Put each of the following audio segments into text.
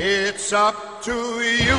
It's up to you,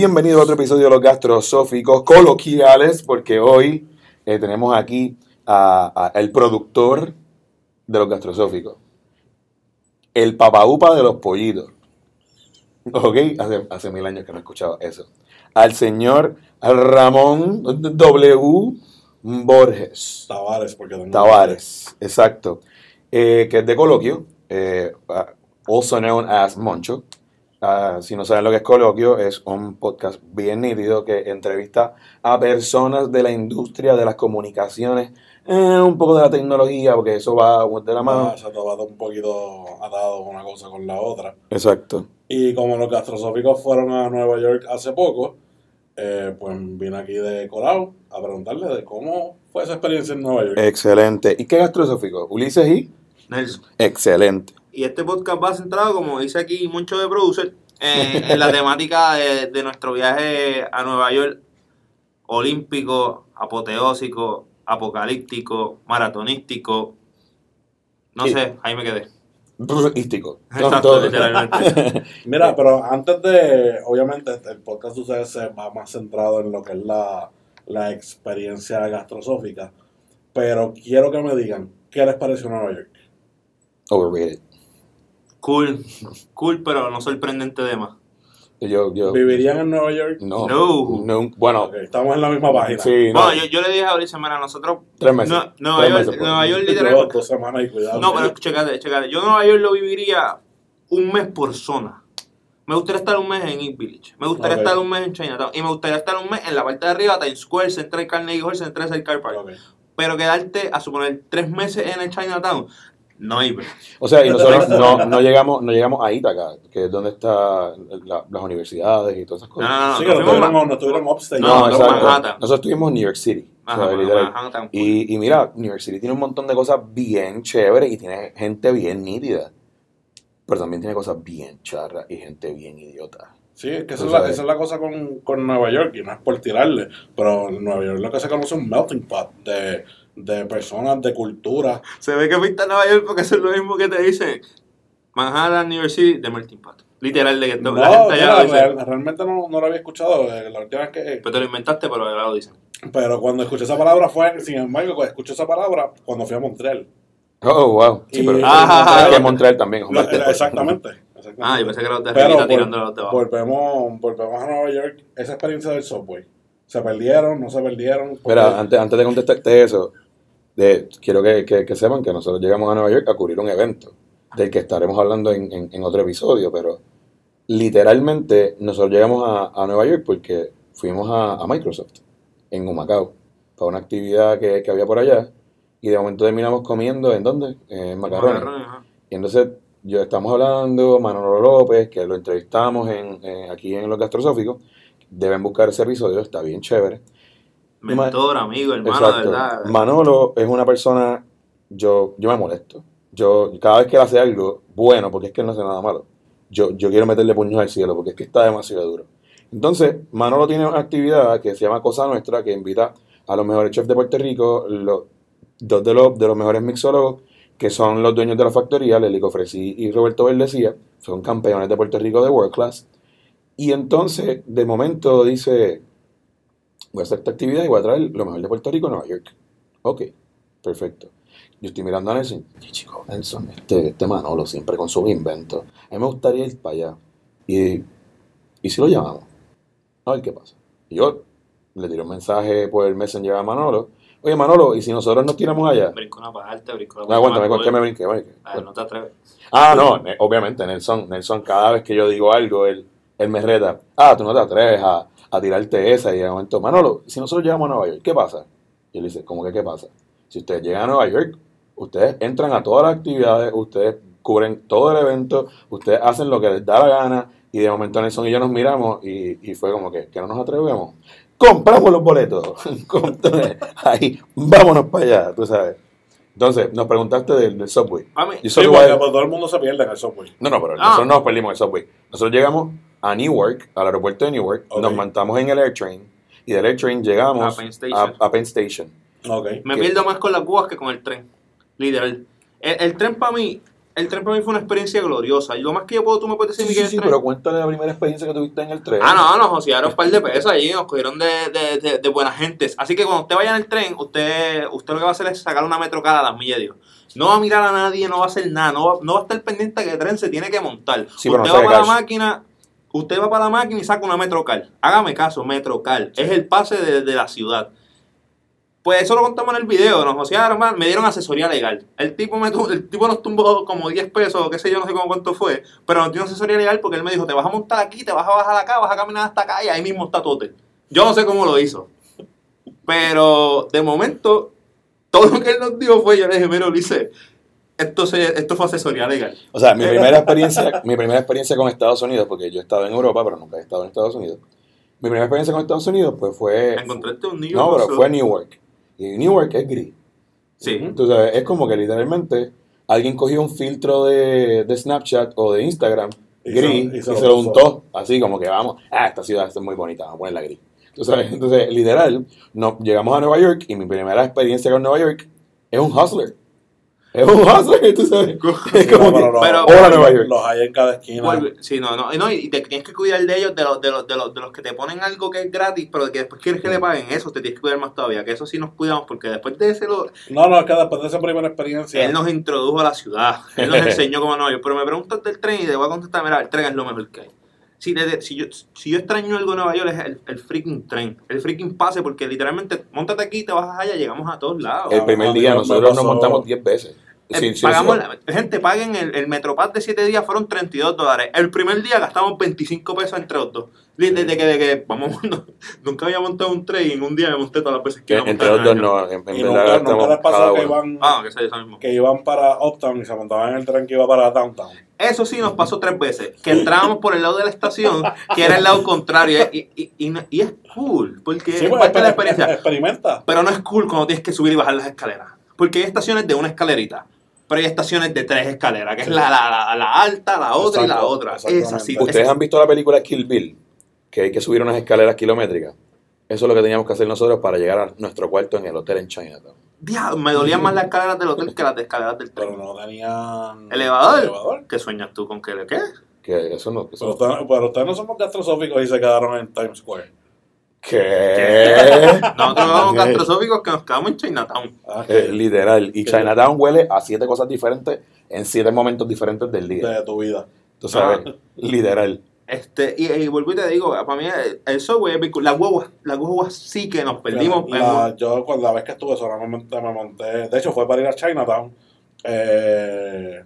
Bienvenido a otro episodio de los gastrosóficos coloquiales, porque hoy eh, tenemos aquí a, a el productor de los gastrosóficos, el papaupa de los pollitos. Ok, hace, hace mil años que no escuchaba eso. Al señor Ramón W. Borges. Tavares, porque tengo Tavares, exacto. Eh, que es de coloquio, eh, also known as Moncho. Ah, si no saben lo que es coloquio, es un podcast bien nítido que entrevista a personas de la industria de las comunicaciones, eh, un poco de la tecnología, porque eso va de la mano. Ah, se ha tomado un poquito atado una cosa con la otra. Exacto. Y como los gastrosóficos fueron a Nueva York hace poco, eh, pues vine aquí de Corao a preguntarle de cómo fue esa experiencia en Nueva York. Excelente. ¿Y qué gastrosófico? Ulises y. Nelson. Excelente. Y este podcast va centrado, como dice aquí mucho de producer, en, en la temática de, de nuestro viaje a Nueva York, olímpico, apoteósico, apocalíptico, maratonístico. No Sí. sé, ahí me quedé. Ístico. Exacto, literalmente. Mira, pero antes de, obviamente, el podcast de ustedes se va más centrado en lo que es la, la experiencia gastrosófica, pero quiero que me digan, ¿qué les pareció Nueva York? Overrated. Cool, cool, pero no sorprendente de más. Yo, yo. ¿Vivirían en Nueva York? No. No. no, Bueno, estamos en la misma página. sí, no. Bueno, yo, yo le dije a Ulises, mira, nosotros... Tres meses. No, Nueva Tres York, meses, pues. Nueva York literalmente... dos semanas y cuidado. No, pero chécate, chécate. Yo Nueva York lo viviría un mes por zona. Me gustaría estar un mes en East Village. Me gustaría estar un mes en Chinatown. Y me gustaría estar un mes en la parte de arriba, Times Square, Central Carnegie Hall, Central Car Park. Pero quedarte, a suponer, tres meses en el Chinatown, no hay break. O sea, y nosotros no, no llegamos no llegamos a Ítaca, que es donde están las universidades y todas esas No, cosas. no, no. Sí, no más- no estuvieron upstate. No, No, nosotros exacto. Manhattan. Nosotros estuvimos en New York City. o sea, Ajá. Manhattan, y, y mira, New York City tiene un montón de cosas bien chéveres y tiene gente bien nítida. Pero también tiene cosas bien charras y gente bien idiota. Sí, es que esa es, la, esa es la cosa con, con Nueva York, y no es por tirarle, pero en Nueva York lo que se conoce es un melting pot de, de personas, de cultura. Se ve que fuiste a Nueva York porque eso es lo mismo que te dicen. Manhattan, City, de Melting Pot. Literal, de que No, la gente allá mira, lo dice. realmente no, no lo había escuchado eh, la última vez que... Pero te lo inventaste, pero allá lo dicen. Pero cuando escuché esa palabra fue, sin embargo, cuando escuché esa palabra cuando fui a Montreal. Oh, wow. Sí, Y- pero Ah, es que Montreal también. Lo- exactamente. exactamente. Ah, yo pensé que era los de tirando los de abajo. volvemos, volvemos a Nueva York, esa experiencia del subway. ¿Se perdieron? ¿No se perdieron? Mira, antes, antes de contestarte eso, de, quiero que, que- que sepan que nosotros llegamos a Nueva York a cubrir un evento del que estaremos hablando en, en- en otro episodio, pero literalmente nosotros llegamos a, a Nueva York porque fuimos a, a Microsoft en Humacao para una actividad que, que había por allá y de momento terminamos comiendo en dónde? En Macarrones. Y entonces yo estamos hablando, Manolo López, que lo entrevistamos en, en- aquí en Los Gastrosóficos, deben buscar ese episodio, está bien chévere. Mentor, amigo, hermano, de verdad. Manolo es una persona, yo, yo me molesto. Yo, cada vez que él hace algo bueno, porque es que él no hace nada malo, yo, yo quiero meterle puños al cielo, porque es que está demasiado duro. Entonces, Manolo tiene una actividad que se llama Cosa Nuestra, que invita a los mejores chefs de Puerto Rico, los, dos de los, de los mejores mixólogos, que son los dueños de la factoría, Lelico Fresi y Roberto Verdecía, son campeones de Puerto Rico de World Class. Y entonces, de momento, dice, voy a hacer esta actividad y voy a traer lo mejor de Puerto Rico a Nueva York. Ok, perfecto. Yo estoy mirando a Nelson. Y chico, Nelson, este, este Manolo siempre con sus inventos. A mí me gustaría ir para allá. Y, y si lo llamamos, a ver qué pasa. Y yo le tiré un mensaje por el Messenger a Manolo. Oye, Manolo, ¿y si nosotros nos tiramos allá? Brinco una parte, brinco la No, parte. aguántame, más ¿con qué me brinqué? brinqué? A ver, no te atreves. Ah, no, obviamente, Nelson, Nelson, cada vez que yo digo algo, él, él me reta. Ah, tú no te atreves a, a tirarte esa. Y de momento, Manolo, si nosotros llegamos a Nueva York, ¿qué pasa? Y él dice, ¿cómo que qué pasa? Si ustedes llegan a Nueva York, ustedes entran a todas las actividades, ustedes cubren todo el evento, ustedes hacen lo que les da la gana, y de momento Nelson y yo nos miramos y, y fue como que, que no nos atrevemos. Compramos los boletos. Entonces, Ahí, vámonos para allá, tú sabes. Entonces, nos preguntaste del, del subway. A mí- Yo Sí, porque a- pues, todo el mundo se pierde en el software. no, no, pero Ah. nosotros no nos perdimos en el subway. Nosotros llegamos a Newark, al aeropuerto de Newark, Ok. nos montamos en el AirTrain y del AirTrain llegamos A Penn Station. a, a Penn Station. Ok. Me ¿Qué? pierdo más con las cubas que con el tren. Literal. El, el tren para mí, el tren para mí fue una experiencia gloriosa. Y lo más que yo puedo, tú me puedes decir, Sí, Miguel, sí, sí, tren. pero cuéntale la primera experiencia que tuviste en el tren. Ah, no, nos josearon un par de pesos allí, nos cogieron de, de, de, de buenas gentes. Así que cuando usted vaya en el tren, usted, usted lo que va a hacer es sacar una metrocada a las millas, digo. No va a mirar a nadie, no va a hacer nada, no va, no va a estar pendiente que el tren se tiene que montar. Sí, pero no usted se va para la máquina, usted va para la máquina y saca una metrocal. Hágame caso, metrocal. Es el pase de, la ciudad. Pues eso lo contamos en el video, nos man, me dieron asesoría legal. El tipo, el tipo nos tumbó como 10 pesos, qué sé yo, no sé cómo cuánto fue, pero nos dio asesoría legal porque él me dijo, te vas a montar aquí, te vas a bajar acá, vas a caminar hasta acá y ahí mismo está Tote. Yo no sé cómo lo hizo. Pero de momento, todo lo que él nos dio fue, yo le dije, mira Ulises, esto, se, esto fue asesoría legal. O sea, mi primera experiencia, mi primera experiencia con Estados Unidos, porque yo he estado en Europa, pero nunca he estado en Estados Unidos. Mi primera experiencia con Estados Unidos, pues fue. Encontraste un niño. No, pero fue Newark. Y Newark es gris. Sí. Entonces, es como que literalmente alguien cogió un filtro de, de Snapchat o de Instagram Y gris y y se, lo untó. Así como que vamos, ah, esta ciudad es muy bonita, vamos a ponerla gris. Sabes, Entonces, literal, no, llegamos a Nueva York y mi primera experiencia con Nueva York es un hustler. Es un hustler, tú sabes. Es como no, que, pero los- pero- Nueva York. Los hay en cada esquina. Vuelve- Sí, no, no, no, y te tienes que cuidar de ellos, de los, de, los, de, los, de los que te ponen algo que es gratis, pero que después quieres que le paguen eso, te tienes que cuidar más todavía, que eso sí nos cuidamos, porque después de ese, lo- No, no, es que después de esa primera experiencia. él nos introdujo a la ciudad, él nos enseñó cómo no, yo, pero me preguntas del tren y te voy a contestar, mira, el tren es lo mejor que hay. Si, te- si, yo, si yo extraño algo de Nueva York es el, el freaking tren, el freaking pase, porque literalmente, montate aquí, te bajas allá, llegamos a todos lados. El primer a mí día nosotros nos montamos 10 veces. Eh, Sí, sí, pagamos sí. la- gente, paguen el, el Metropass de 7 días, fueron 32 dólares. El primer día gastamos 25 pesos entre los dos. Desde que, de que vamos, no- nunca había montado un tren y en un día me monté todas las veces que a entre montar los en dos no, en, en Y verdad nunca, nunca les pasó que iban, Ah, que eso mismo. que iban para Uptown y se montaban en el tren que iba para Downtown. Eso sí nos pasó tres veces. Que entrábamos por el lado de la estación, que era el lado contrario. Y, y, y, y es cool, porque Sí, es pues, parte de la exper- experiencia. experimenta. Pero no es cool cuando tienes que subir y bajar las escaleras. Porque hay estaciones de una escalerita. Pero hay estaciones de tres escaleras, que es la, la, la, la alta, la otra y la otra. Es así. ¿Ustedes es- han visto la película Kill Bill? Que hay que subir unas escaleras kilométricas. Eso es lo que teníamos que hacer nosotros para llegar a nuestro cuarto en el hotel en Chinatown. Diablo, me dolían más las escaleras del hotel que las de escaleras del Pero tren. no tenían. ¿Elevador? elevador. ¿Qué sueñas tú con que le qué? Que eso no. eso Pero, pero ustedes no somos gastrosóficos y se quedaron en Times Square. ¿Qué? Nosotros vamos Ok. gastrosóficos que nos quedamos en Chinatown. Ah, Eh, literal. Y Chinatown huele a siete cosas diferentes en siete momentos diferentes del día. de tu vida. Tú sabes, Ah. literal. Este, y, y vuelvo y te digo, para mí eh, el subway es bien cool. La guagua, la guagua sí que nos perdimos. La- yo cuando la vez que estuve solamente me monté, de hecho fue para ir a Chinatown eh,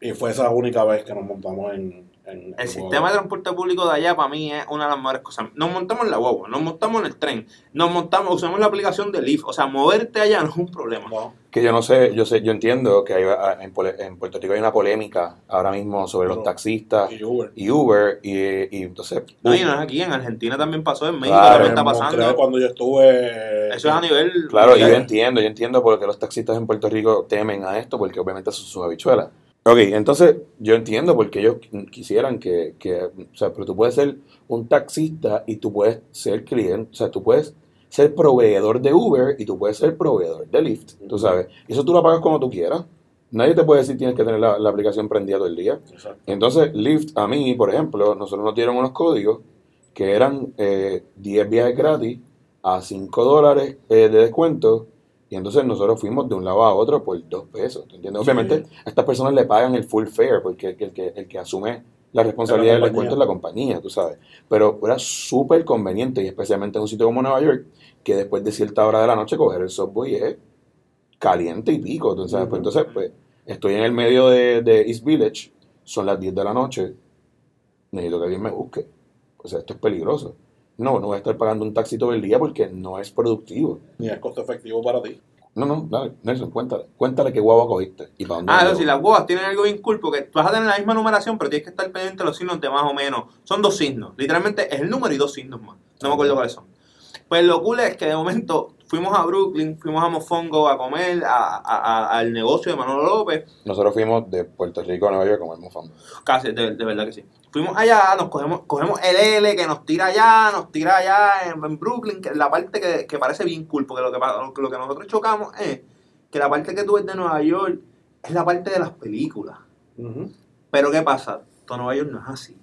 y fue esa única vez que nos montamos en, en- el en sistema guagua. de transporte público de allá para mí es una de las mejores cosas. Nos montamos en la guagua, nos montamos en el tren, nos montamos, usamos la aplicación de Lyft. O sea, moverte allá no es un problema. No, Que yo no sé, yo sé, yo entiendo que hay, ah, en, Puerto Rico hay una polémica ahora mismo sobre los taxistas y Uber. y Uber y, y entonces No, y no es aquí, en Argentina también pasó, en México Claro, también está Montreal, pasando. cuando yo estuve Eso es a nivel. Claro, y yo entiendo, yo entiendo por qué los taxistas en Puerto Rico temen a esto, porque obviamente son sus habichuelas. Ok, entonces yo entiendo porque ellos quisieran que, que, o sea, pero tú puedes ser un taxista y tú puedes ser cliente, o sea, tú puedes ser proveedor de Uber y tú puedes ser proveedor de Lyft, tú sabes. Eso tú lo pagas como tú quieras. Nadie te puede decir tienes que tener la, la aplicación prendida todo el día. Exacto. Entonces, Lyft, a mí, por ejemplo, nosotros nos dieron unos códigos que eran eh, 10 viajes gratis a 5 dólares eh, de descuento. Y entonces nosotros fuimos de un lado a otro por 2 pesos. ¿te entiendes? Sí. Obviamente, a estas personas le pagan el full fare porque el, que- el que, asume la responsabilidad del descuento es la compañía, tú sabes. Pero era súper conveniente, y especialmente en un sitio como Nueva York, que después de cierta hora de la noche coger el subway es caliente y pico. tú sabes. Pues entonces, pues, estoy en el medio de, de East Village, son las 10 de la noche, necesito que alguien me busque. O sea, esto es peligroso. No, no voy a estar pagando un taxi todo el día porque no es productivo. Ni es costo efectivo para ti. No, no, dale, Nelson, cuéntale. Cuéntale qué guagua cogiste y para dónde Ah, sí, las guaguas tienen algo bien cool porque vas a tener la misma numeración, pero tienes que estar pendiente de los signos de más o menos. Son dos signos. Literalmente es el número y dos signos más. No me acuerdo cuáles son. Pues lo cool es que de momento fuimos a Brooklyn, fuimos a Mofongo a comer a- a- a- al negocio de Manolo López. Nosotros fuimos de Puerto Rico a Nueva York a comer mofongo. Casi, de, de verdad que sí. Fuimos allá, nos cogemos, cogemos el L que nos tira allá, nos tira allá en, en Brooklyn, que es la parte que, que parece bien cool, porque lo que, lo que nosotros chocamos es que la parte que tú ves de Nueva York es la parte de las películas. Pero ¿qué pasa? Todo Nueva York no es así.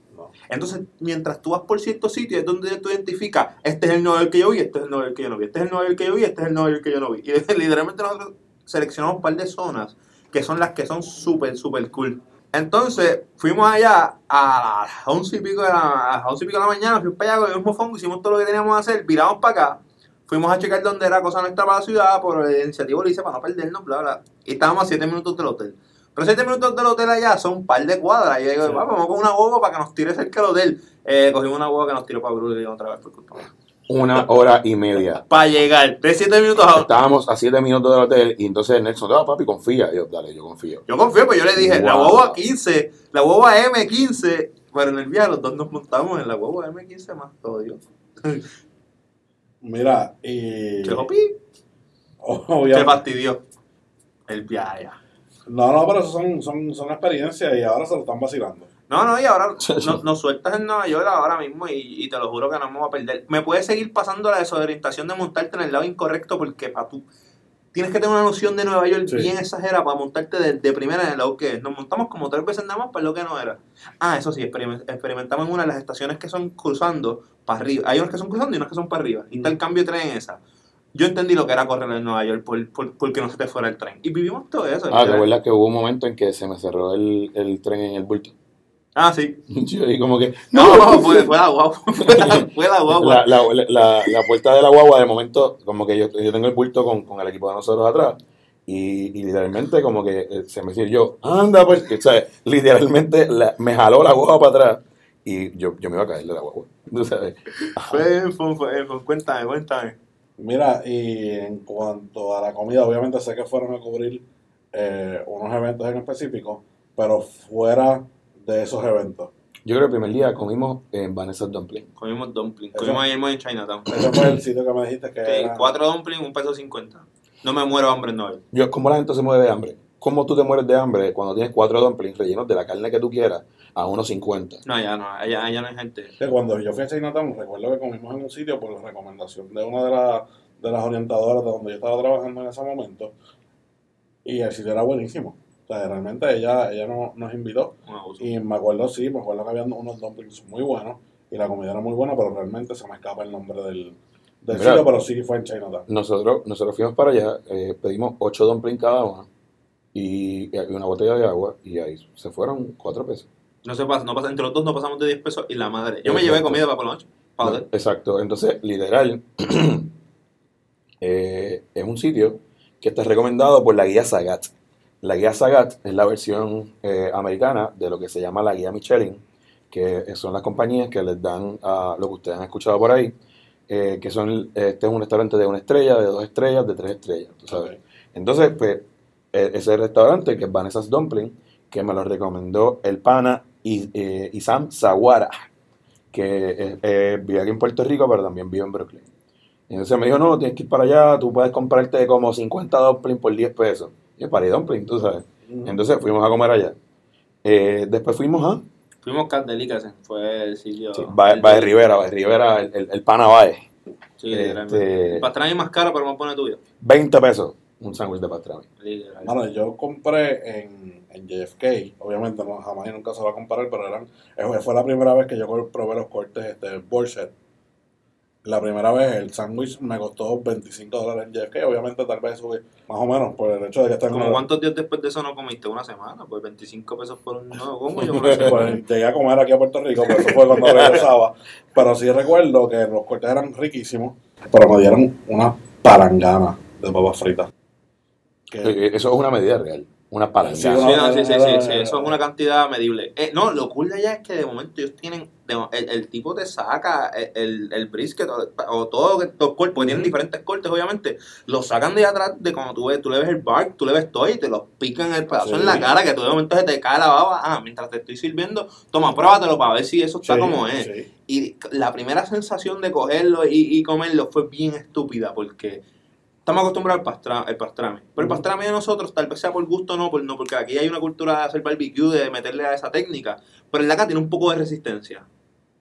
Entonces, mientras tú vas por ciertos sitios, es donde tú identificas, este es el Nueva York que yo vi, este es el Nueva York que yo no vi, este es el Nueva York que yo vi, este es el Nueva York que yo no vi. Y literalmente nosotros seleccionamos un par de zonas que son las que son súper, súper cool. Entonces, fuimos allá a las once y pico de la, a y de la mañana, fuimos para allá con el mismo fongo, hicimos todo lo que teníamos que hacer, viramos para acá, fuimos a checar dónde era cosa nuestra para la ciudad, por el iniciativo lo hice para no perdernos, bla, bla. Y estábamos a siete minutos del hotel. Pero siete minutos del hotel allá son un par de cuadras. Y yo digo, Sí. "Va, vamos con una boba para que nos tire cerca del hotel. Eh, cogimos una boba que nos tiró para Brooklyn otra vez por culpa. Una hora y media. Para llegar, de siete minutos a Estábamos a siete minutos del hotel y entonces Nelson, no, papi, confía. Y yo, dale, yo confío. Yo confío, pues yo le dije, la boba 15, la boba M15. Pero en el viaje los dos nos montamos en la boba M15 más todo, Dios. Mira, y. Pi, se Obviamente. fastidió el viaje. No, no, pero eso son, son, son experiencias y ahora se lo están vacilando. No, no, y ahora nos, nos sueltas en Nueva York ahora mismo y, y te lo juro que no me voy a perder. Me puede seguir pasando la desorientación de montarte en el lado incorrecto porque para tú tienes que tener una noción de Nueva York Sí. bien exagerada para montarte de, de primera en el lado que es. Nos montamos como tres veces nada más para lo que no era. Ah, eso sí, experiment- experimentamos en una de las estaciones que son cruzando para arriba. Hay unas que son cruzando y unas que son para arriba. Y está el cambio de tren en esa. Yo entendí lo que era correr en Nueva York por, por- porque no se te fuera el tren. Y vivimos todo eso. Ah, ¿te acuerdas que hubo un momento en que se me cerró el, el tren en el bulto? Ah, sí. Yo y como que... No, fue, fue la guagua. Fue la, fue la guagua. La, la, la, puerta de la guagua, de momento, como que yo, yo tengo el bulto con, con el equipo de nosotros atrás. Y, y literalmente, como que eh, se me yo, anda, pues, ¿sabes? Literalmente la- me jaló la guagua para atrás. Y yo, yo me iba a caer de la guagua. ¿tú sabes? Fue, fue, fue, fue- cuéntame, cuéntame. Mira, y en cuanto a la comida, obviamente sé que fueron a cubrir eh, unos eventos en específico, pero fuera de esos eventos. Yo creo que el primer día comimos en Vanessa Dumpling. Comimos dumpling. Comimos ayer en Chinatown. Ese fue el sitio que me dijiste que Que era... cuatro dumplings, un peso cincuenta. No me muero de hambre en York. Yo, ¿Cómo la gente se muere de hambre? ¿Cómo tú te mueres de hambre cuando tienes cuatro dumplings rellenos de la carne que tú quieras a unos 50? No, allá no, allá, allá no hay gente. Que cuando yo fui a Chinatown, recuerdo que comimos en un sitio por la recomendación de una de, la- de las orientadoras de donde yo estaba trabajando en ese momento. Y el sitio era buenísimo. O sea, realmente ella, ella no- nos invitó. Y me acuerdo, sí, me acuerdo que habían unos dumplings muy buenos. Y la comida era muy buena, pero realmente se me escapa el nombre del, del Mira. sitio, pero sí fue en Chinatown. Nosotros, nosotros fuimos para allá, eh, pedimos ocho dumplings cada uno y, y una botella de agua y ahí se fueron cuatro pesos. No se pasa, no pasa, entre los dos no pasamos de 10 pesos y la madre. Yo me llevé comida para por la noche. Para No, exacto, entonces literal eh, es un sitio que está recomendado por la guía Sagat. La guía Sagat es la versión eh, americana de lo que se llama la guía Michelin, que son las compañías que les dan a lo que ustedes han escuchado por ahí, eh, que son, este es un restaurante de una estrella, de dos estrellas, de tres estrellas, tú sabes. Ok. Entonces, pues, e- ese restaurante que es Vanessa's Dumpling, que me lo recomendó el pana y, eh, Isam Zawara, que eh, vive aquí en Puerto Rico, pero también vive en Brooklyn. Y entonces me dijo, no, tienes que ir para allá, tú puedes comprarte como 50 dumplings por 10 pesos. Y para ir dumpling, tú sabes. Entonces fuimos a comer allá. Eh, después fuimos a Fuimos Cat Delicacy, fue el sitio. sí, Bae, el- Bae Rivera, Bae Rivera, el, el, el pana Bae. Sí, literalmente. Este- más caro, pero me pone tuyo. 20 pesos un sándwich de pastrami. Mano, yo compré en, en JFK, obviamente no, jamás y nunca se va a comparar, pero eran, eh, fue la primera vez que yo probé los cortes este, Bullshit. La primera vez el sándwich me costó 25 dólares en JFK, obviamente tal vez subí más o menos por el hecho de que está en ¿Como una- cuántos días después de eso no comiste? ¿Una semana? Pues 25 pesos por un nuevo combo. Yo una semana. Pues, llegué a comer aquí a Puerto Rico, por eso fue cuando regresaba. Pero sí recuerdo que los cortes eran riquísimos, pero me dieron una palangana de papas fritas. Que- Eh, Eso es una medida real. una palanca. Sí, Sí, no, sí, sí, era- sí, sí, eso es una cantidad medible. Eh, no, lo cool de allá es que de momento ellos tienen, de- el, el tipo te saca el, el, brisket o, o todo los cortes, porque tienen diferentes cortes obviamente, lo sacan de atrás de cuando tú, ves, tú le ves el bark, tú le ves todo y te lo pican el pedazo Sí. en la cara que tú de momento se te cae la baba, ah, mientras te estoy sirviendo, toma, pruébatelo para ver si eso está Sí, como es. sí. Y la primera sensación de cogerlo y, y comerlo fue bien estúpida porque estamos acostumbrados al, pastra, al pastrami. Pero el pastrami de nosotros, tal vez sea por gusto o no, por, no, porque aquí hay una cultura de hacer barbecue, de meterle a esa técnica. Pero el de acá tiene un poco de resistencia.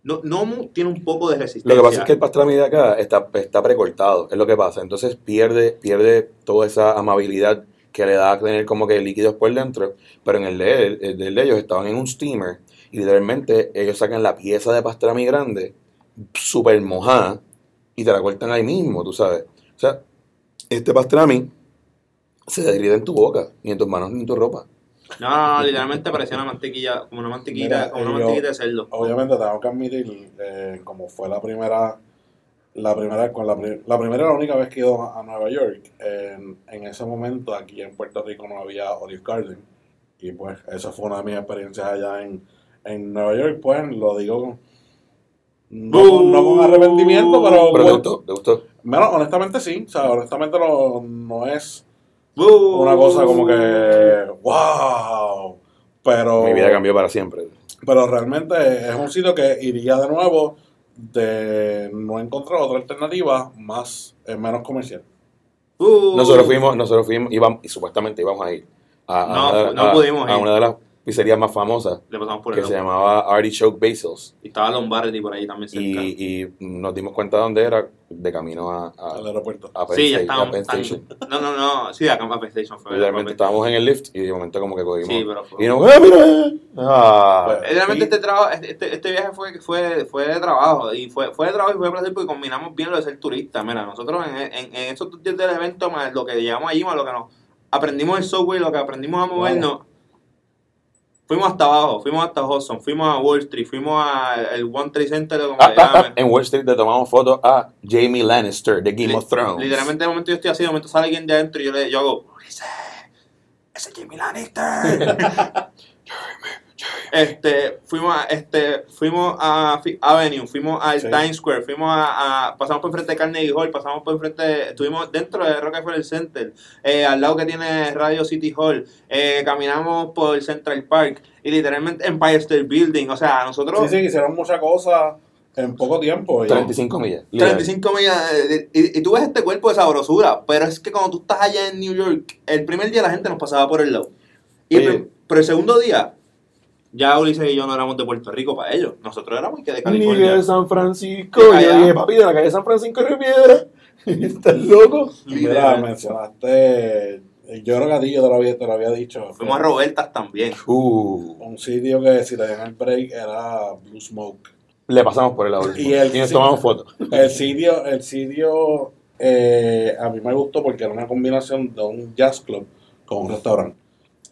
No, no tiene un poco de resistencia. Lo que pasa es que el pastrami de acá está, está precortado, es lo que pasa. Entonces pierde, pierde toda esa amabilidad que le da a tener como que líquidos por dentro. Pero en el de, el de ellos estaban en un steamer y literalmente ellos sacan la pieza de pastrami grande, súper mojada, y te la cortan ahí mismo, tú sabes. O sea, este pastrami se derrite en tu boca, ni en tus manos, ni en tu ropa. No, no, no, literalmente parecía una mantequilla, como una mantequilla, Mira, como una yo- mantequilla de cerdo. Obviamente tengo que admitir, eh, como fue la primera, la primera, con la, pri- la primera y la única vez que he ido a, a Nueva York, en, en ese momento aquí en Puerto Rico no había Olive Garden, y pues esa fue una de mis experiencias allá en, en Nueva York, pues lo digo con, no, con- no con arrepentimiento, pero, Pero te gustó, te gustó. bueno, honestamente sí, o sea, honestamente no, no es ¡Uh! una cosa como que, wow, pero... Mi vida cambió para siempre. Pero realmente es un sitio que iría de nuevo de no encontrar otra alternativa más eh, menos comercial. ¡Uh! Nosotros fuimos, nosotros fuimos, íbamos, y supuestamente íbamos a ir a, a No, no a- pudimos a ir. una de las pizzerías más famosas Le pasamos por que el se lado. llamaba Artichoke Basils. Y estaba Lombardi por ahí también cerca. Y, y nos dimos cuenta de dónde era de camino a, a, al aeropuerto. a Penn, sí, ya a estábamos. Penn tan- Station. No, no, no. Sí, acá en Penn Station fue. Literalmente fue- estábamos en el lift y de momento como que cogimos. Sí, pero fue- Y nos, ¡ah, mira! Ah. Pues, Eh, Realmente Sí. este, trabajo, este, este viaje fue, fue, fue de trabajo y fue, fue de trabajo y fue de placer porque combinamos bien lo de ser turista. Mira, nosotros en, en, en esos dos días del evento, más lo que llegamos allí, más lo que nos aprendimos el software, lo que aprendimos a movernos, fuimos hasta abajo, fuimos hasta Hudson, fuimos a Wall Street, fuimos al One Trade Center, como Ah, ah, ah, en Wall Street le tomamos fotos a Jamie Lannister de Game Li- of Thrones. Literalmente de momento yo estoy así, de momento sale alguien de adentro y yo, le, yo hago, "Ulises, ese es Jamie Lannister. este, fuimos a, este, fuimos a Avenue, fuimos al Sí. Times Square, fuimos a, a- pasamos por frente de Carnegie Hall, pasamos por frente, estuvimos dentro de Rockefeller Center, eh, al lado que tiene Radio City Hall, eh, caminamos por Central Park y literalmente Empire State Building, o sea, nosotros... Sí, sí, hicieron muchas cosas en poco tiempo. y- 35 millas. literal. 35 millas. de- y, y tú ves este cuerpo de sabrosura, pero es que cuando tú estás allá en New York, el primer día la gente nos pasaba por el lado. Y el pero el segundo día, ya Ulises y yo no éramos de Puerto Rico para ellos. Nosotros éramos que de Ni California. de San Francisco. De Y yo allá. dije, papi, de la calle San Francisco Riviera. ¿Estás loco? Mira, mencionaste, yo creo que a ti yo te lo había, te lo había dicho. Fuimos a Robertas también. Uh, Un sitio que si le dieron el break era Blue Smoke. le pasamos por el lado. Y el- nos sí. tomamos fotos. El sitio, el sitio eh, a mí me gustó porque era una combinación de un jazz club con un restaurante.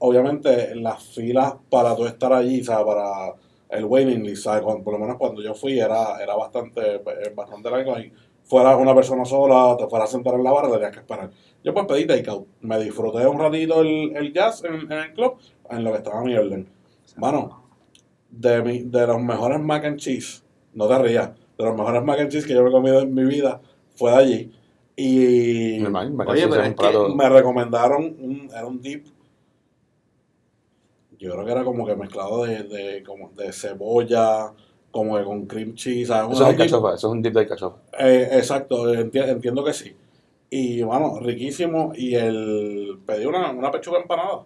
Obviamente las filas para tú estar allí, o sea, para el waiting list, ¿sabes? Cuando- por lo menos cuando yo fui era, era bastante, eh, bastante largo y fuera una persona sola, te fuera a sentar en la barra, tenías que esperar. Yo pues pedí takeout, me disfruté un ratito el, el jazz en, en el club, en lo que estaba mi orden. Mano, de, mi, de los mejores mac and cheese, no te rías, de los mejores mac and cheese que yo he comido en mi vida fue de allí. Y Normal, me Oye, cansé de pero un es que me recomendaron, un, era un dip, yo creo que era como que mezclado de, de, como de cebolla, como que con cream cheese, ¿sabes? Eso es Una un dip- cachofa, eso es un dip de cachofa. eh, exacto, enti- entiendo que sí. Y bueno, riquísimo. Y el pedí una, una pechuga empanada.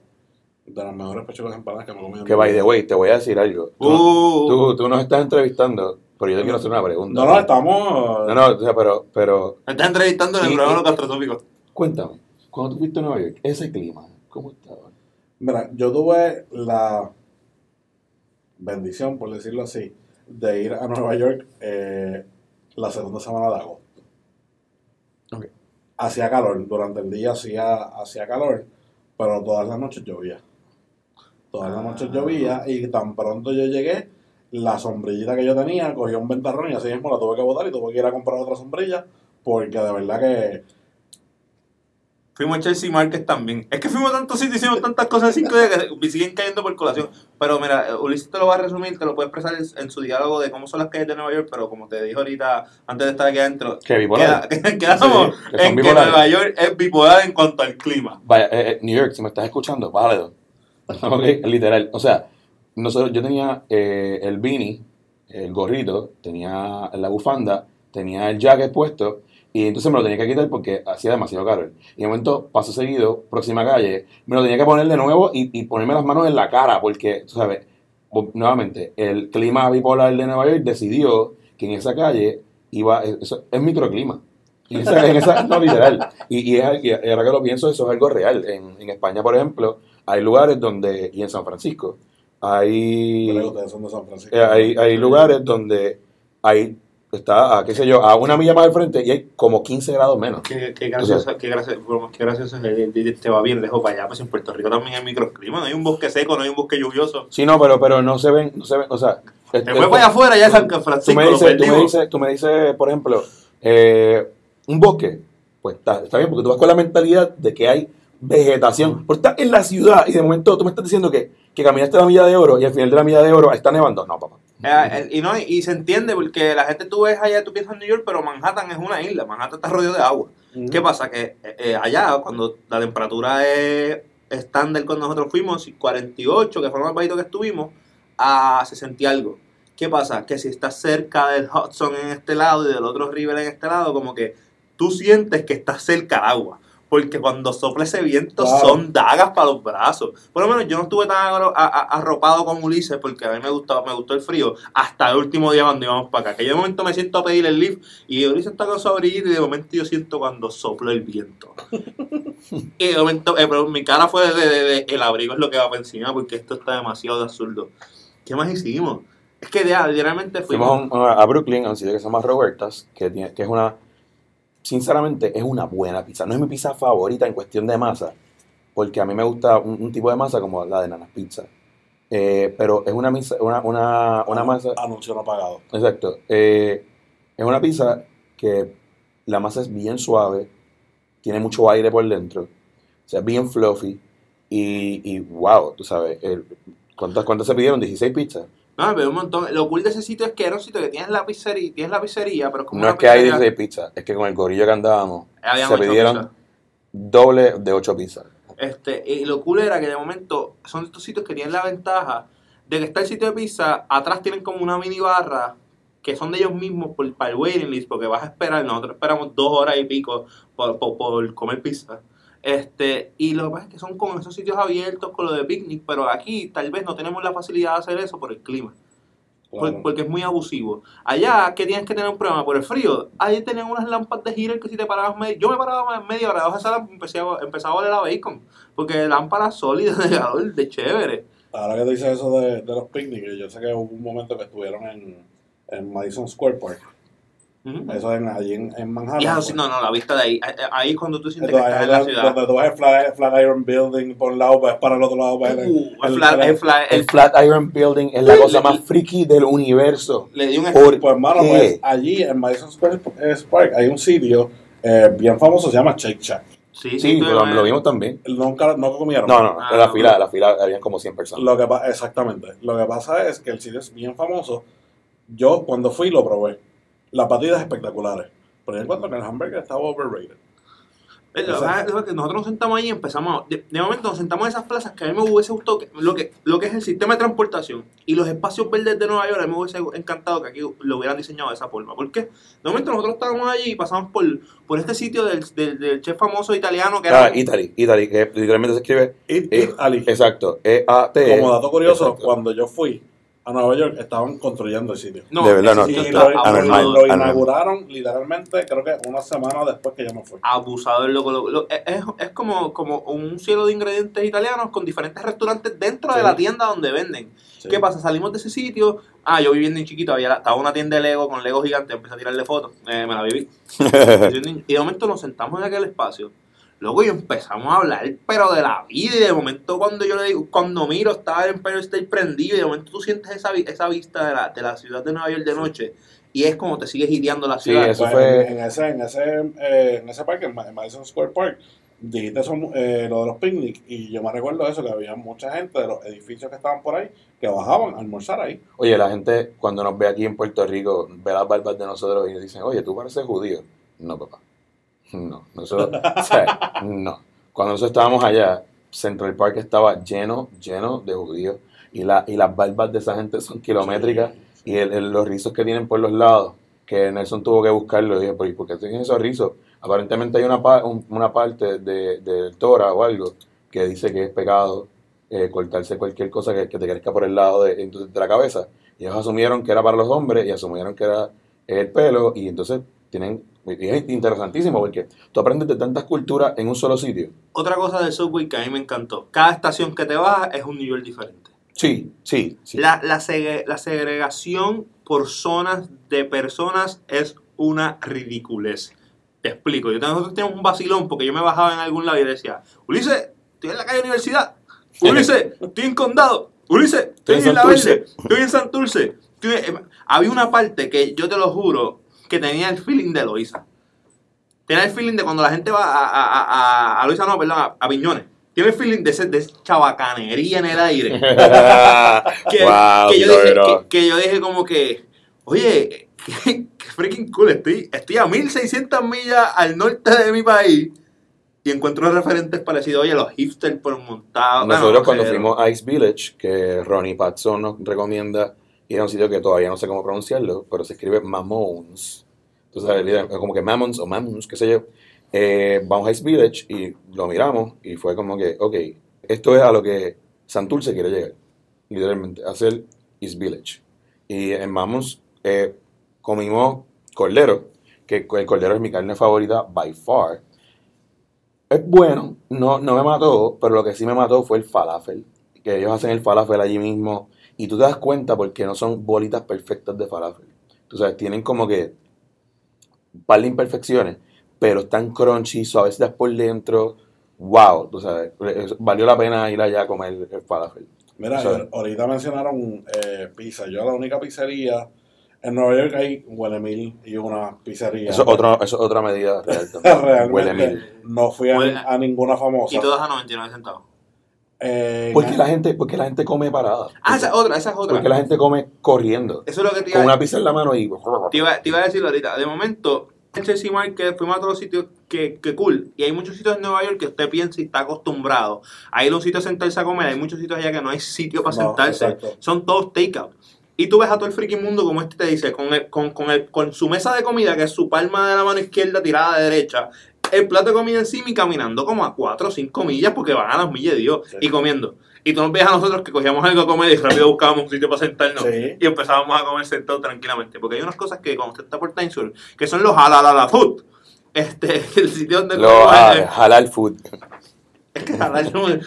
De las mejores pechugas empanadas que me he comido. en Que by the way, te voy a decir algo. Tú, Uh, tú, tú nos estás entrevistando, pero yo te quiero hacer una pregunta. No, no, estamos. No, no, o sea, pero, pero me estás entrevistando en el programa Gastronómicos. cuéntame, cuando tú fuiste a Nueva York, ese clima, ¿cómo estaba? Mira, yo tuve la bendición, por decirlo así, de ir a Nueva York eh, la segunda semana de agosto. Hacía calor, durante el día hacía, hacía calor, pero todas las noches llovía. Todas las noches llovía y tan pronto yo llegué, la sombrillita que yo tenía cogió un ventarrón y así mismo la tuve que botar y tuve que ir a comprar otra sombrilla porque de verdad que Fuimos a Chelsea Market también. Es que fuimos a tantos sitios, hicimos tantas cosas en cinco días que me siguen cayendo por colación. Pero mira, Ulises te lo va a resumir, te lo puede expresar en, su diálogo de cómo son las calles de Nueva York, pero como te dijo ahorita, antes de estar aquí adentro, Que bipolar. queda- quedamos Sí, que son en que. Nueva York es bipolar en cuanto al clima. Vaya, eh, eh, New York, si me estás escuchando, bájale dos. Ok, literal. O sea, nosotros, yo tenía eh, el beanie, el gorrito, tenía la bufanda, tenía el jacket puesto, y entonces me lo tenía que quitar porque hacía demasiado calor. Y de momento, paso seguido, próxima calle, me lo tenía que poner de nuevo y, y ponerme las manos en la cara, porque, tú sabes, nuevamente, el clima bipolar de Nueva York decidió que en esa calle iba, eso es microclima. Y esa, en esa, no, literal. Y, y, es- y ahora que lo pienso, eso es algo real. En, en España, por ejemplo, hay lugares donde, y en San Francisco, hay, San Francisco. eh, hay, hay lugares donde hay, está, a, qué sé yo, a una milla más al frente y hay como 15 grados menos. Qué, qué gracioso, qué gracioso, qué gracioso es el- el- te va bien lejos para allá, pues en Puerto Rico también hay microclima, no hay un bosque seco, no hay un bosque lluvioso. Sí, no, pero, pero no se ven, no se ven, o sea... es- Te es- fue para allá afuera, ya San tú Francisco, me lo dices, tú me dices, tú me dices, por ejemplo, eh, un bosque, pues está, está bien, porque tú vas con la mentalidad de que hay vegetación. Porque estás en la ciudad y de momento tú me estás diciendo que, que caminaste la milla de oro y al final de la milla de oro está nevando. No, papá. Eh, eh, y no y se entiende porque la gente tú ves allá, tú piensas en New York, pero Manhattan es una isla, Manhattan está rodeado de agua. ¿Qué pasa? Que eh, allá, cuando la temperatura es estándar cuando nosotros fuimos, 48, que fue lo más bajito que estuvimos, a 60 y algo. ¿Qué pasa? Que si estás cerca del Hudson en este lado y del otro river en este lado, como que tú sientes que estás cerca al agua. Porque cuando sopla ese viento Claro. son dagas para los brazos. Por lo menos yo no estuve tan arropado con Ulises porque a mí me gustaba, me gustó el frío hasta el último día cuando íbamos para acá. Que yo de momento me siento a pedir el lift y Ulises está con su abrigo y de momento yo siento cuando sopla el viento. y de momento, eh, pero mi cara fue de, de- de- el abrigo es lo que va para encima porque esto está demasiado de absurdo. ¿Qué más hicimos? Es que ya, literalmente Fuimos fuimos... a, a Brooklyn, a un sitio que se llama Robertas, que, tiene, que es una, sinceramente, es una buena pizza. No es mi pizza favorita en cuestión de masa, porque a mí me gusta un, un tipo de masa como la de Nanas Pizza. Eh, pero es una, misa- una, una, una masa... Anuncio no pagado. Exacto. Eh, es una pizza que la masa es bien suave, tiene mucho aire por dentro, o sea, bien fluffy. Y, y wow, tú sabes, el- ¿cuántas, ¿cuántas se pidieron? 16 pizzas. No, pero un montón. Lo cool de ese sitio es que era un sitio que tienes la pizzería, tienes la pizzería, pero es como No una es que hay pizzería- 16 pizzas, es que con el gorillo que andábamos, Habían se ocho pidieron pizzas. doble de 8 pizzas. Este, y lo cool era que de momento son estos sitios que tienen la ventaja de que está el sitio de pizza, atrás tienen como una mini barra que son de ellos mismos por, para el waiting list, porque vas a esperar, nosotros esperamos dos horas y pico por, por, por comer pizza. Este, y lo que pasa es que son con esos sitios abiertos, con lo de picnic, pero aquí tal vez no tenemos la facilidad de hacer eso por el clima. Por- porque es muy abusivo. Allá, que tienes que tener un problema por el frío. Ahí tenían unas lámparas de Heater que si te parabas medio. Yo me paraba media hora, de esa empecé a, empezaba a oler a bacon. Porque lámparas sólidas de calor, de chévere. Ahora que te dices eso de, de los picnics, yo sé que hubo un momento que estuvieron en, en Madison Square Park. Eso en, allí en, en Manhattan. Pues. sí, no, no, la vista de ahí. eh, eh, Ahí es cuando tú sientes que Entonces, estás en la ciudad. donde tú ves el Flat, Flatiron Building por un lado, vas para el otro lado. Vas Uh, el flat- el flat- El el- Flatiron Building es la cosa más friki del universo. le di un ¿Por Pues, hermano, pues allí en Madison Square Park hay un sitio eh, bien famoso, se llama Shake Shack. Sí, Sí, pero lo vimos también. Nunca no comieron. No, no, Ah, la no. fila, la fila habían como 100 personas. Lo que exactamente. Lo que pasa es que el sitio es bien famoso. Yo cuando fui lo probé. Las patitas espectaculares. Pero yo encuentro que el hamburger estaba overrated. Lo que pasa es que Nosotros nos sentamos ahí y empezamos. De, de momento nos sentamos en esas plazas que a mí me hubiese gustado. que- lo, que, lo que es el sistema de transportación y los espacios verdes de Nueva York, a mí me hubiese encantado que aquí lo hubieran diseñado de esa forma. ¿Por qué? De momento nosotros estábamos allí y pasamos por, por este sitio del, del, del chef famoso italiano que era. Ah, Italy, Italy, que literalmente se escribe. Y, eh, y Ali, Exacto, E-A-T. como dato curioso, Exacto. cuando yo fui a Nueva York, estaban construyendo el sitio. no, de verdad, no, Y lo, lo inauguraron literalmente, creo que una semana después que yo me fui. abusado el loco. lo- lo- es, es- como, como un cielo de ingredientes italianos con diferentes restaurantes dentro de la tienda donde venden. Sí. ¿Qué pasa? Salimos de ese sitio. Ah, yo viviendo en chiquito, había, estaba una tienda de Lego con Lego gigante, empecé a tirarle fotos, eh, me la viví. y de momento nos sentamos en aquel espacio. Luego y empezamos a hablar, pero de la vida. Y de momento, cuando yo le digo, cuando miro, estaba el Empire State prendido. Y de momento tú sientes esa, esa vista de la, de la ciudad de Nueva York de noche. Y es como te sigue gireando la Sí, ciudad. eso Pues, fue- En, en ese, en, ese, eh, en ese parque, en Ma- en Madison Square Park, dijiste eso, eh, lo de los picnics y yo me recuerdo eso, que había mucha gente de los edificios que estaban por ahí que bajaban a almorzar ahí. Oye, la gente cuando nos ve aquí en Puerto Rico, ve las barbas de nosotros y dicen, oye, tú pareces judío. No, papá. No, nosotros, o sea, no. Cuando nosotros estábamos allá, Central Park estaba lleno, lleno de judíos y, la, y las barbas de esa gente son kilométricas y el- el- los rizos que tienen por los lados, que Nelson tuvo que buscarlo, y dije, "¿Pero ¿y por qué tienen esos rizos? Aparentemente hay una, un- una parte de, del Torah o algo que dice que es pecado eh, cortarse cualquier cosa que, que te crezca por el lado de, de la cabeza. Y ellos asumieron que era para los hombres y asumieron que era el pelo y entonces tienen... es interesantísimo porque tú aprendes de tantas culturas en un solo sitio. Otra cosa del subway que a mí me encantó. Cada estación que te bajas es un nivel diferente. Sí, sí, sí. La, la, seg- la segregación por zonas de personas es una ridiculez. Te explico. Yo nosotros tenemos un vacilón porque yo me bajaba en algún lado y decía, Ulises, estoy en la calle Universidad. Ulises, estoy en Condado. Ulises, estoy, en en La. Verde. Estoy en Santurce. Estoy en- Había una parte que yo te lo juro que tenía el feeling de Loíza. Tenía el feeling de cuando la gente va a, a, a, a, a Loíza, no, perdón, a, a Piñones. Tiene el feeling de, ese, de esa chabacanería en el aire que, wow, que yo dije, bro. que, que yo dije como que, oye, qué, freaking cool, estoy, estoy a 1600 millas al norte de mi país y encuentro referentes parecidos, oye, los hipsters por montado. Nosotros cuando fuimos a Ice Village, que Ronnie Patson nos recomienda ir a un sitio que todavía no sé cómo pronunciarlo, pero se escribe Mamones. Entonces, es como que Mammons o Mammons, qué sé yo. Eh, vamos a Ice Village y lo miramos y fue como que, ok, esto es a lo que Santurce quiere llegar, literalmente, hacer East Village. Y en Mammons eh, comimos cordero, que el cordero es mi carne favorita by far. Es bueno, no, no me mató, pero lo que sí me mató fue el falafel. Que ellos hacen el falafel allí mismo y tú te das cuenta porque no son bolitas perfectas de falafel. Tú sabes, tienen como que un par de imperfecciones, pero están crunchy, suavecitas por dentro. Wow, tú sabes, es- valió la pena ir allá a comer el, el falafel. Mira, O sea- ahorita mencionaron eh, pizza. Yo la única pizzería en Nueva York hay Huele Mil y una pizzería. Eso es otro- eso es otra medida real también. Huele Realmente mil. no fui a, Huele- a ninguna famosa. Y todas a 99 centavos. Eh, Porque la gente, porque la gente come parada. Ah, esa es otra, esa es otra. Porque la gente come corriendo. Eso es lo que te Con iba, una pizza en la mano y... te iba, te iba a decir ahorita. De momento, el Chelsea Market, fuimos a todos los sitios que, que cool. Y hay muchos sitios en Nueva York que usted piensa y está acostumbrado. Hay un sitio a sentarse a comer, hay muchos sitios allá que no hay sitio para No, sentarse. exacto. Son todos takeout. Y tú ves a todo el freaking mundo como este te dice, con, el, con, con, el, con su mesa de comida, que es su palma de la mano izquierda tirada de derecha, el plato de comida encima y caminando como a 4 o 5 millas porque van a las millas de Dios Sí. y comiendo. Y tú nos ves a nosotros que cogíamos algo a comer y rápido buscábamos un sitio para sentarnos Sí. y empezábamos a comer sentados tranquilamente. Porque hay unas cosas que cuando usted está por Times Square, que son los halal food. Este, el sitio donde Lo, ah, eh, halal food. Es que halal no, el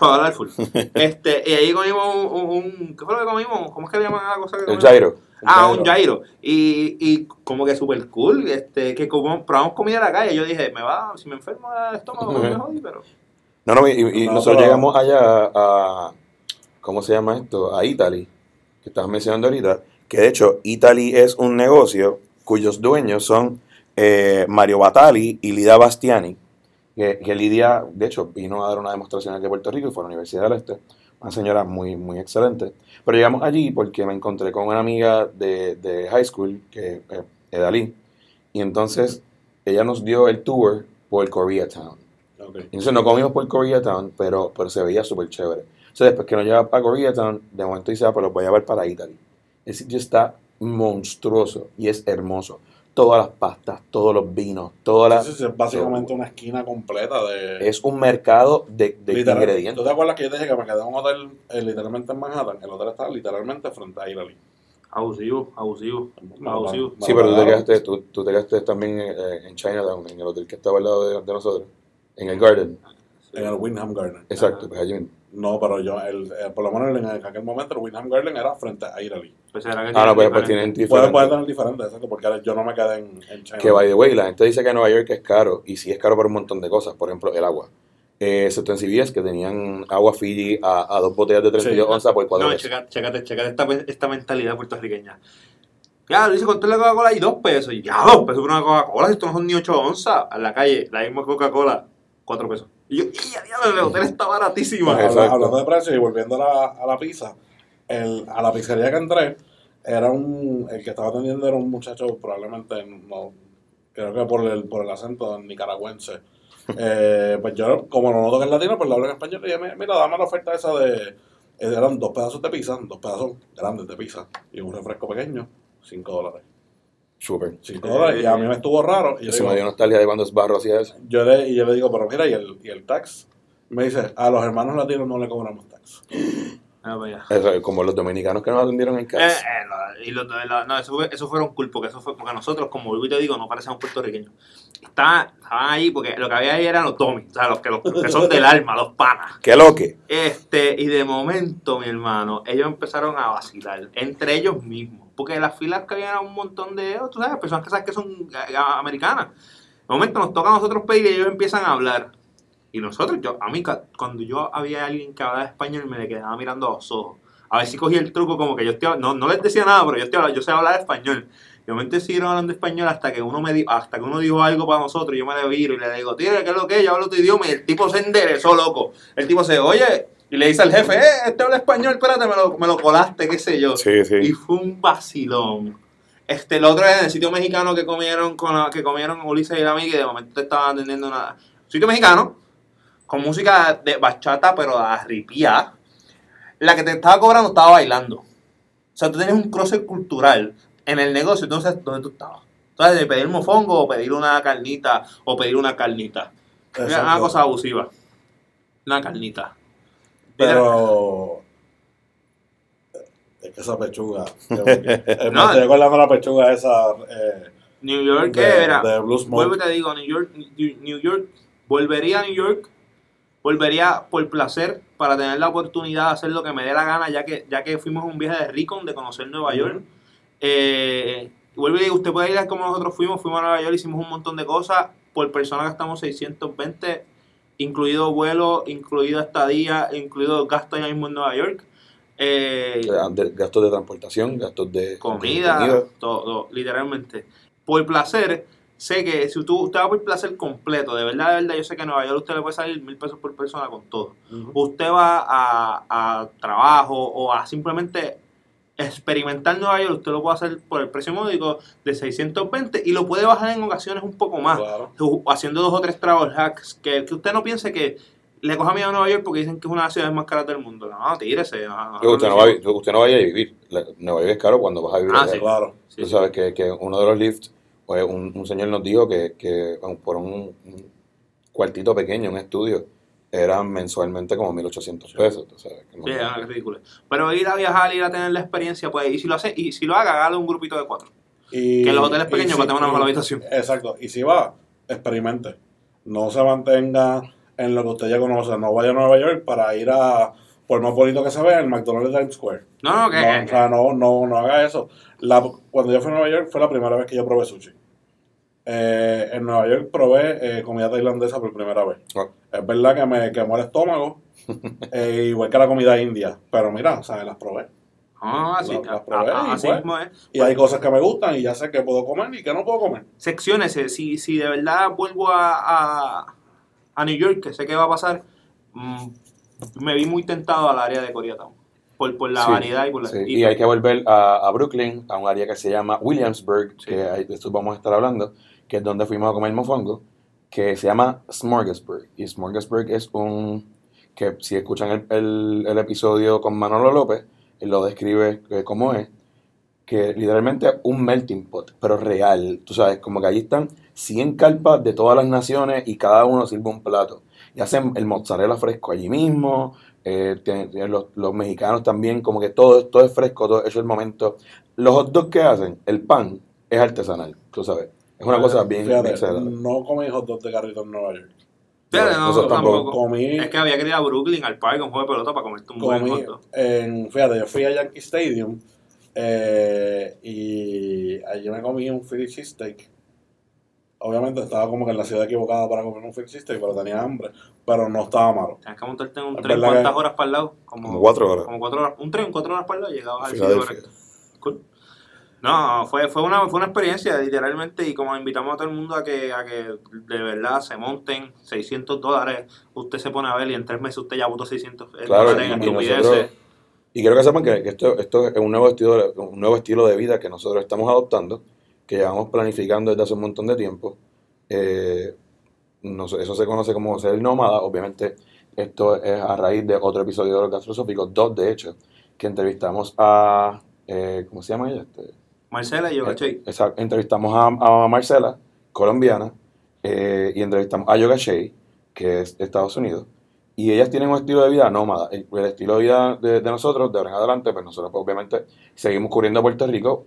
halal food. Este, y ahí comimos un, un- un- ¿qué fue lo que comimos? ¿Cómo es que le llaman a la cosa que El comimos? gyro. Ah, Un un gyro. Y, y como que super cool, este, que como, probamos comida en la calle. Yo dije, me va, si me enfermo el estómago, no me jodí, pero. No, no, y, y No, nosotros pero- llegamos allá a, ¿cómo se llama esto? A Italy, que estabas mencionando ahorita, que de hecho Italy es un negocio cuyos dueños son eh, Mario Batali y Lidia Bastiani, que, que Lidia, de hecho, vino a dar una demostración aquí de Puerto Rico y fue a la Universidad del Este, una señora muy, muy excelente. Pero llegamos allí porque me encontré con una amiga de, de high school, que es Dalí, y entonces ella nos dio el tour por Koreatown. Ok. Y Entonces no comimos por Koreatown, pero, pero se veía súper chévere. Entonces después que nos lleva para Koreatown, de momento dice, ah, pues lo voy a llevar para Italy. El sitio está monstruoso y es hermoso. Todas las pastas, todos los vinos, todas las... Entonces es básicamente una esquina completa de... Es un mercado de, de literal- ¿Tú ingredientes. te acuerdas que yo te dije que me quedé en un hotel eh, literalmente en Manhattan? El hotel está literalmente frente a Italy. Abusivo, abusivo, abusivo. Sí, pero tú te quedaste, tú, tú te quedaste también eh, en Chinatown, en el hotel que estaba al lado de, de nosotros, en el Garden. En el Wyndham Garden. Exacto, pues allí mismo. No, pero yo, el, eh, por lo menos en, aquel momento el Wyndham Garden era frente a Italy. Pues será que Ah, no, tienen pues, pues tienen diferentes. tener diferente, exacto, porque yo no me quedé en, en China. Que by the way, la gente dice que Nueva York es caro, y sí es caro por un montón de cosas, por ejemplo, el agua. Eh, excepto en CVS, que tenían agua Fiji a, a dos botellas de 32 Sí. onzas por cuatro No, pesos. checa- checate, checate esta, esta mentalidad puertorriqueña. Ya, lo hice con la Coca-Cola y dos pesos. Y ya, dos pesos por una Coca-Cola, si esto no son ni 8 onzas. A la calle, la misma Coca-Cola, 4 pesos. Y yo, ¡y a diablo, el hotel está Exacto. Hablando de precios y volviendo a la, a la pizza, el, a la pizzería que entré, era un, el que estaba atendiendo era un muchacho probablemente, no, creo que por el, por el acento nicaragüense. Eh, pues yo, como no noto que es latino, pues le hablo en español y dije, mira, dame la oferta esa de, eran dos pedazos de pizza, dos pedazos grandes de pizza y un refresco pequeño, 5 dólares. Súper. 5 dólares y a mí me estuvo raro. Y yo, Eso digo, me dio nostalgia de cuando Sbarro hacía eso. yo le, y yo le digo, pero mira, ¿y el, y el tax? Me dice, a los hermanos latinos no le cobramos tax. Ah. Eso, como los dominicanos que nos atendieron en Eh, casa. eh, no, y no, eso, fue- eso fueron cool, porque eso fue porque nosotros, como vuelvo y te digo, no parecemos puertorriqueños. Estaban, estaban ahí porque lo que había ahí eran los domis, o sea, los que, los que son del alma, los panas. ¡Qué loque! Este, y de momento, mi hermano, ellos empezaron a vacilar entre ellos mismos. Porque las filas que había eran un montón de, tú sabes, personas que sabes que son eh, americanas. De momento nos toca a nosotros pedir y ellos empiezan a hablar. Y nosotros, yo, a mí, cuando yo había alguien que hablaba español, me le quedaba mirando a los ojos. A ver si cogía el truco, como que yo estoy, no, no les decía nada, pero yo, estoy, yo sé hablar español. De momento siguieron hablando español hasta que uno me hasta que uno dijo algo para nosotros, y yo me le viro y le digo, tío, ¿qué es lo que es? Yo hablo tu idioma, y el tipo se enderezó, loco. El tipo se, oye, y le dice al jefe, eh, este habla español, espérate, me lo, me lo colaste, qué sé yo. Sí, Y sí. fue un vacilón. Este, el otro es en el sitio mexicano que comieron con la- que comieron Ulises y la amiga y de momento te estaban atendiendo una sitio mexicano con música de bachata pero arripía. La que te estaba cobrando estaba bailando. O sea, tú tienes un cruce cultural en el negocio, entonces ¿dónde tú estabas? Entonces, de pedir mofongo o pedir una carnita o pedir una carnita. Una cosa abusiva. Una carnita. Pero. Es que esa pechuga. eh, No. me estoy acordando la pechuga esa. Eh, New York de, era. de Blue Smoke. Vuelvo te digo, New York, New York, volvería a New York, volvería por placer para tener la oportunidad de hacer lo que me dé la gana, ya que, ya que fuimos a un viaje de Recon, de conocer Nueva York. Eh, vuelvo y digo, usted puede ir a como nosotros fuimos, fuimos a Nueva York, hicimos un montón de cosas, por persona gastamos 620, incluido vuelo, incluido estadía, incluido gastos allá mismo en Nueva York. Eh, gastos de transportación, gastos de comida, todo, literalmente. Por placer, sé que si tú, usted va por placer completo, de verdad, de verdad, yo sé que en Nueva York usted le puede salir mil pesos por persona con todo. Usted va a, a trabajo o a simplemente experimentar Nueva York, usted lo puede hacer por el precio módico de 620 y lo puede bajar en ocasiones un poco más, Claro. haciendo dos o tres travel hacks, que, que usted no piense que le coja miedo a Nueva York porque dicen que es una de las ciudades más caras del mundo. No, tírese. no, no, usted, no va, a- usted no vaya a vivir. Nueva York es caro cuando vas a vivir. Ah, sí. Claro. Sí, Tú sabes que, que uno de los lifts, un, un señor nos dijo que, que por un, un cuartito pequeño, un estudio, eran mensualmente como 1.800 pesos. No- Sí, es ridículo. Pero ir a viajar, ir a tener la experiencia, pues, y si lo hace, y si lo haga, hágalo un grupito de cuatro. Y, Que los hoteles pequeños si- para tener una mala habitación. Exacto. Y si va, experimente. No se mantenga en lo que usted ya conoce. No vaya a Nueva York para ir a, por más bonito que se vea, el McDonald's de Times Square. No, no, que, No, o sea, no, no, no haga eso. La, cuando yo fui a Nueva York fue la primera vez que yo probé sushi. Eh, en Nueva York probé eh, comida tailandesa por primera vez. Ah. Es verdad que me quemó el estómago, eh, igual que la comida india. Pero mira, o sea, las probé. Ah, así, Las- las a- probé a- y así pues, mismo es. Y hay cosas que me gustan y ya sé que puedo comer y que no puedo comer. Secciones, si, si de verdad vuelvo a, a, a New York, que sé que va a pasar, mm, me vi muy tentado al área de Koreatown. Por, por la Sí, variedad y por la... Sí, y y hay que volver a, a Brooklyn, a un área que se llama Williamsburg, Sí. que ahí- de esto vamos a estar hablando, que es donde fuimos a comer mofongo, que se llama Smorgasburg. Y Smorgasburg es un, que si escuchan el, el- el episodio con Manolo López, él lo describe eh, como es, que literalmente un melting pot, pero real. Tú sabes, como que allí están 100 carpas de todas las naciones y cada uno sirve un plato. Y hacen el mozzarella fresco allí mismo, eh, tienen- tienen los, los mexicanos también, como que todo, todo es fresco, todo eso es el momento. Los hot dogs que hacen, el pan es artesanal, tú sabes. Es una cosa bien Fíjate, excelente. no comí hot dog de carrito en Nueva York. No, no, tampoco. tampoco. Comí, Es que había que ir a Brooklyn, al parque, un juego de pelota para comerte un buen comí hot dog. en, fíjate, yo fui a Yankee Stadium eh, y allí me comí un Philly cheesesteak. Obviamente estaba como que en la ciudad equivocada para comer un Philly cheesesteak, pero tenía hambre, pero no estaba malo. Tienes que montarte en un Es tren, ¿cuántas que- horas para el lado? Como, Como cuatro horas. Como cuatro horas. Un tren, cuatro horas para el lado, llegabas al sitio correcto. Cool. No, fue, fue, una, fue una experiencia, literalmente, y como invitamos a todo el mundo a que, a que de verdad se monten 600 dólares, usted se pone a ver y en tres meses usted ya votó 600 Claro, dólares en y estupideces. nosotros- Y quiero que sepan que, que esto, esto es un nuevo, estilo, un nuevo estilo de vida que nosotros estamos adoptando, que llevamos planificando desde hace un montón de tiempo. Eh, no eso se conoce como ser nómada. Obviamente, esto es a raíz de otro episodio de los gastrosóficos, dos de hecho, que entrevistamos a. eh, ¿Cómo se llama ella? Este, Marcela y yo, eh, exacto, entrevistamos a, a Marcela, colombiana, eh, y entrevistamos a Yoga Shea, que es de Estados Unidos. Y ellas tienen un estilo de vida nómada. El, el estilo de vida de, de nosotros, de ahora en adelante, pues nosotros pues, obviamente seguimos cubriendo a Puerto Rico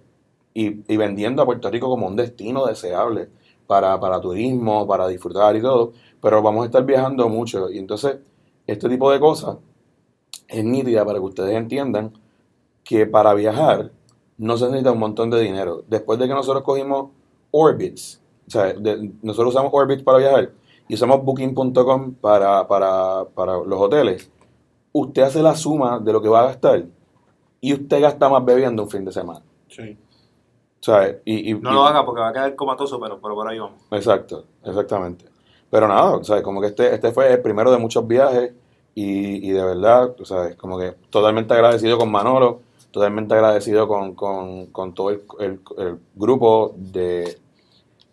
y, y vendiendo a Puerto Rico como un destino deseable para, para turismo, para disfrutar y todo. Pero vamos a estar viajando mucho. Y entonces, este tipo de cosas es nítida para que ustedes entiendan que para viajar no se necesita un montón de dinero. Después de que nosotros cogimos Orbitz, o sea, de- nosotros usamos Orbitz para viajar y usamos Booking.com para, para, para los hoteles, usted hace la suma de lo que va a gastar y usted gasta más bebiendo un fin de semana. Sí. Sea, y, y- No y- lo haga porque va a quedar comatoso, pero, pero por ahí vamos. Exacto, exactamente. Pero nada, sea, como que este, este fue el primero de muchos viajes y, y de verdad, sabes, como que totalmente agradecido con Manolo, totalmente agradecido con, con, con todo el, el- el grupo de,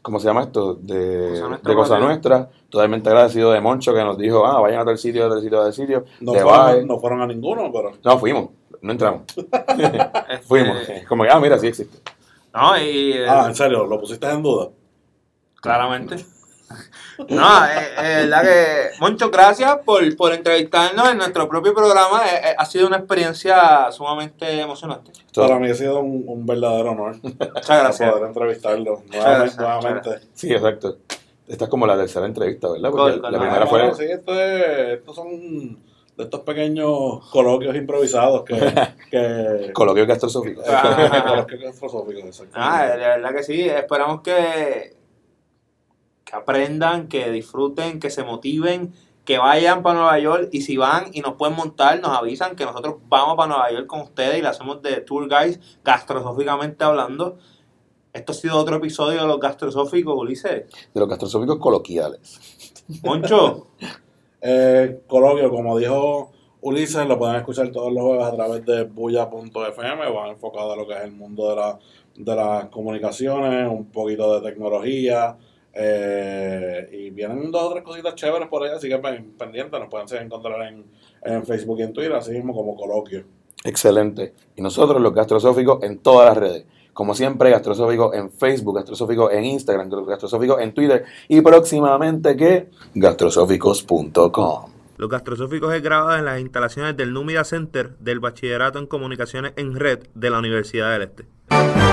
¿cómo se llama esto? De Cosa Nuestra de Cosa. Nuestra, totalmente agradecido de Moncho que nos dijo, ah, vayan a tal sitio, a tal sitio, a tal sitio. No, de fueron, no fueron a ninguno, pero. No, fuimos, no entramos, Este, fuimos. Como que, ah, mira, sí existe. No, y eh, Ah, en serio, lo pusiste en duda. claramente. No, eh, eh, la que. Moncho, gracias por, por entrevistarnos en nuestro propio programa. Eh, eh, ha sido una experiencia sumamente emocionante. Para mí ha sido un, un verdadero honor Muchas gracias. poder entrevistarlo nuevamente. gracias, nuevamente. Sí, exacto. Esta es como la tercera entrevista, ¿verdad? Porque Gol, gol, la no, primera Ah, fue... bueno, sí, esto es- estos son de estos pequeños coloquios improvisados que. que Coloquio gastrosófico. Ah. coloquios filosóficos, exactamente. Ah, de verdad que sí. Esperamos que, que aprendan, que disfruten, que se motiven, que vayan para Nueva York y si van y nos pueden montar, nos avisan que nosotros vamos para Nueva York con ustedes y le hacemos de tour guys gastrosóficamente hablando. Esto ha sido otro episodio de los gastrosóficos, Ulises. De los gastrosóficos coloquiales. Moncho, Eh, coloquio, como dijo Ulises, lo pueden escuchar todos los jueves a través de bulla.fm, van enfocado a lo que es el mundo de, la, de las comunicaciones, un poquito de tecnología, eh, y vienen dos o tres cositas chéveres por ahí, así que pen- pendientes, nos pueden encontrar en, en Facebook y en Twitter, así mismo como coloquio. Excelente. Y nosotros, los gastrosóficos, en todas las redes. Como siempre, gastrosóficos en Facebook, gastrosóficos en Instagram, gastrosóficos en Twitter y próximamente, ¿qué? gastrosóficos.com. Los Gastrosóficos es grabado en las instalaciones del Númida Center del Bachillerato en Comunicaciones en Red de la Universidad del Este.